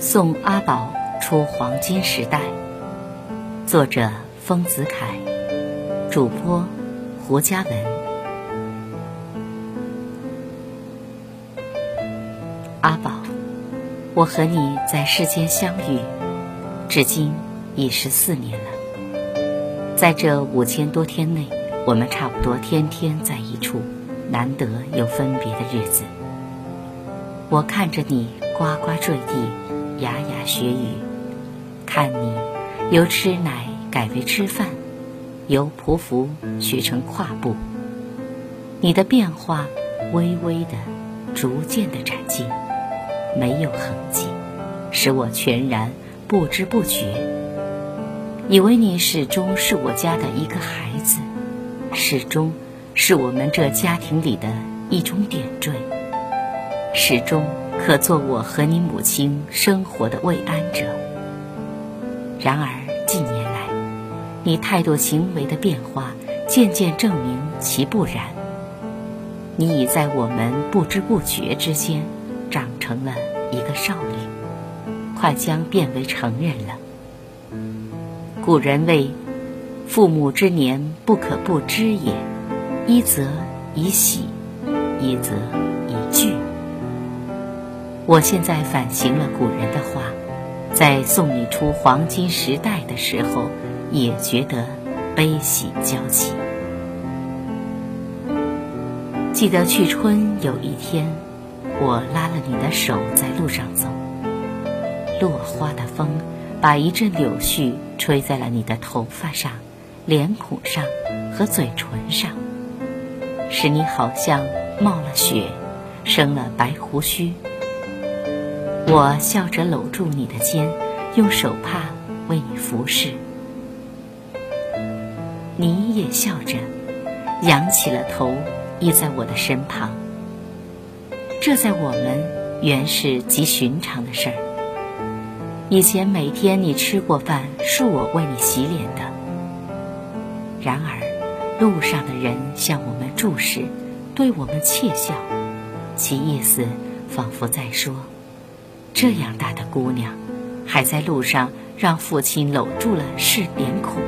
送阿宝出黄金时代，作者丰子恺，主播胡嘉文。阿宝，我和你在世间相遇，至今已十四年了。在这五千多天内，我们差不多天天在一处，难得有分别的日子。我看着你呱呱坠地，牙牙学语；看你由吃奶改为吃饭，由匍匐学成跨步。你的变化微微的、逐渐的展进，没有痕迹，使我全然不知不觉，以为你始终是我家的一个孩子，始终是我们这家庭里的一种点缀。始终可做我和你母亲生活的慰安者。然而近年来，你态度行为的变化，渐渐证明其不然。你已在我们不知不觉之间，长成了一个少女，快将变为成人了。古人谓：“父母之年，不可不知也。一则以喜，一则以惧。”我现在反省了古人的话，在送你出黄金时代的时候，也觉得悲喜交集。记得去春有一天，我拉了你的手在路上走，落花的风把一阵柳絮吹在了你的头发上、脸孔上和嘴唇上，使你好像冒了雪，生了白胡须。我笑着搂住你的肩，用手帕为你服侍。你也笑着，仰起了头，依在我的身旁。这在我们原是极寻常的事儿。以前每天你吃过饭，是我为你洗脸的。然而，路上的人向我们注视，对我们窃笑，其意思仿佛在说。这样大的姑娘，还在路上让父亲搂住了是脸孔。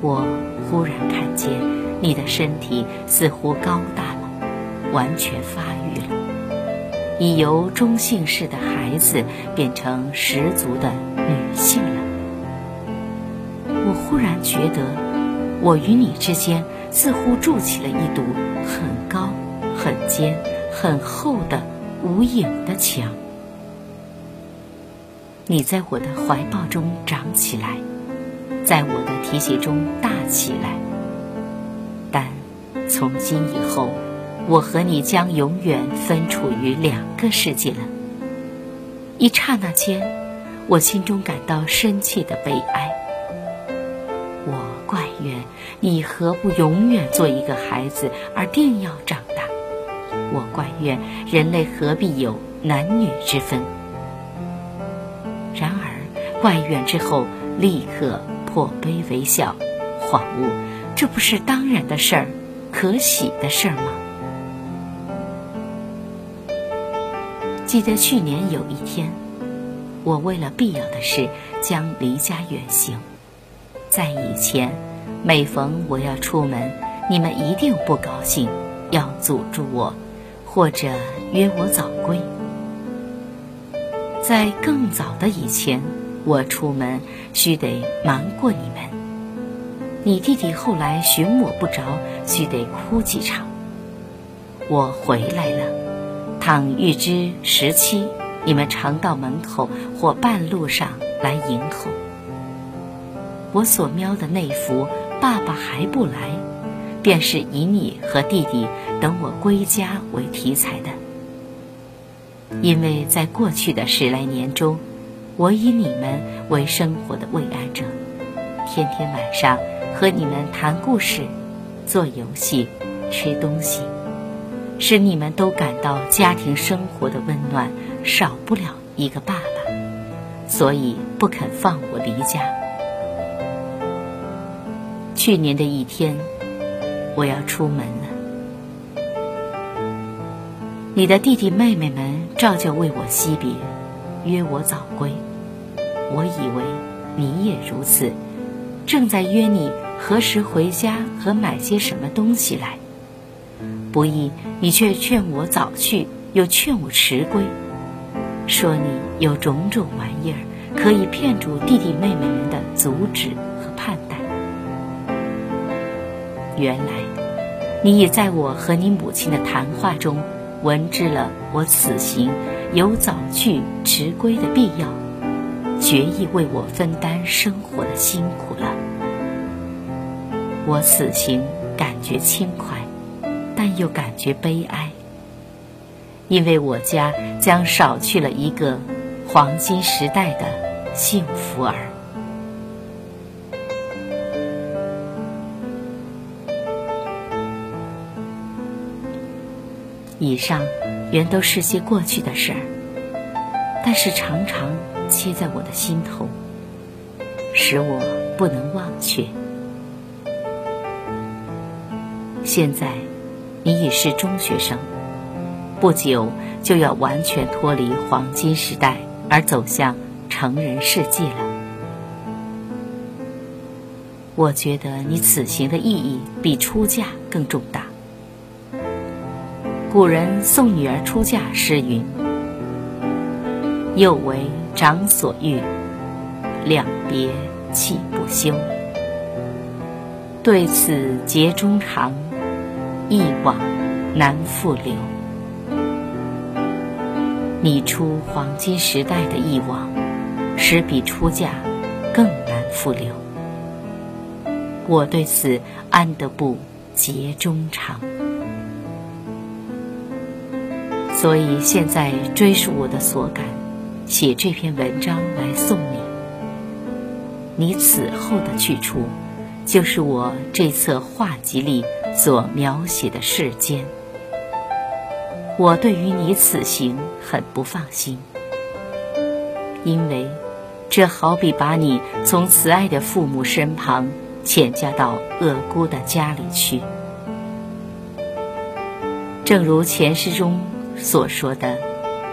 我忽然看见你的身体似乎高大了，完全发育了，已由中性式的孩子变成十足的女性了。我忽然觉得，我与你之间似乎筑起了一堵很高、很尖、很厚的。无影的墙，你在我的怀抱中长起来，在我的提携中大起来。但从今以后，我和你将永远分处于两个世界了。一刹那间，我心中感到深切的悲哀。我怪怨你何不永远做一个孩子，而定要长大。我怪怨人类何必有男女之分？然而怪怨之后，立刻破悲为笑，恍悟，这不是当然的事儿，可喜的事儿吗？记得去年有一天，我为了必要的事将离家远行，在以前，每逢我要出门，你们一定不高兴，要阻住我。或者约我早归，在更早的以前，我出门须得瞒过你们。你弟弟后来寻我不着，须得哭几场。我回来了，倘预知时期，你们常到门口或半路上来迎候。我所瞄的那幅“爸爸还不来”。便是以你和弟弟等我归家为题材的，因为在过去的十来年中，我以你们为生活的慰安者，天天晚上和你们谈故事、做游戏、吃东西，使你们都感到家庭生活的温暖，少不了一个爸爸，所以不肯放我离家。去年的一天。我要出门了，你的弟弟妹妹们照旧为我惜别，约我早归。我以为你也如此，正在约你何时回家和买些什么东西来。不意你却劝我早去，又劝我迟归，说你有种种玩意儿可以骗住弟弟妹妹们的阻止原来，你已在我和你母亲的谈话中，闻知了我此行有早去迟归的必要，决意为我分担生活的辛苦了。我此行感觉轻快，但又感觉悲哀，因为我家将少去了一个黄金时代的幸福儿。以上原都是些过去的事儿，但是常常切在我的心头，使我不能忘却。现在你已是中学生，不久就要完全脱离黄金时代，而走向成人世界了。我觉得你此行的意义比出嫁更重大。古人送女儿出嫁诗云：“又为长所欲，两别泣不休。对此结衷肠，一往难复留。”你出黄金时代的一往，使比出嫁更难复留。我对此安得不结衷肠？所以现在追溯我的所感，写这篇文章来送你。你此后的去处，就是我这册画集里所描写的世间。我对于你此行很不放心，因为这好比把你从慈爱的父母身旁遣嫁到恶孤的家里去。正如前诗中。所说的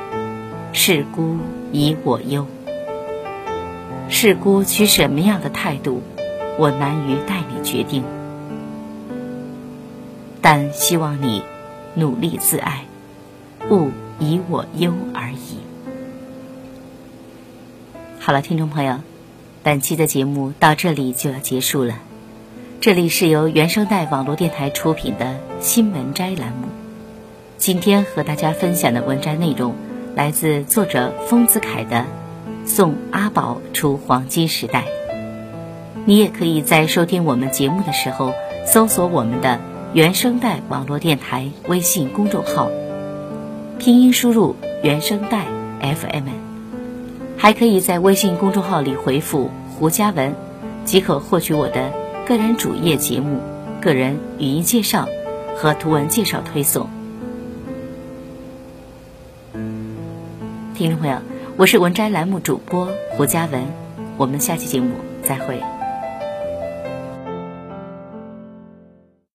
“是孤以我忧”，是孤取什么样的态度，我难于代你决定。但希望你努力自爱，勿以我忧而已。好了，听众朋友，本期的节目到这里就要结束了。这里是由原声带网络电台出品的新闻摘栏目。今天和大家分享的文章内容来自作者丰子恺的《送阿宝出黄金时代》。你也可以在收听我们节目的时候，搜索我们的原声带网络电台微信公众号，拼音输入“原声带 FM”，还可以在微信公众号里回复“胡佳文”，即可获取我的个人主页节目、个人语音介绍和图文介绍推送。听众朋友，我是文摘栏目主播胡佳文，我们下期节目再会。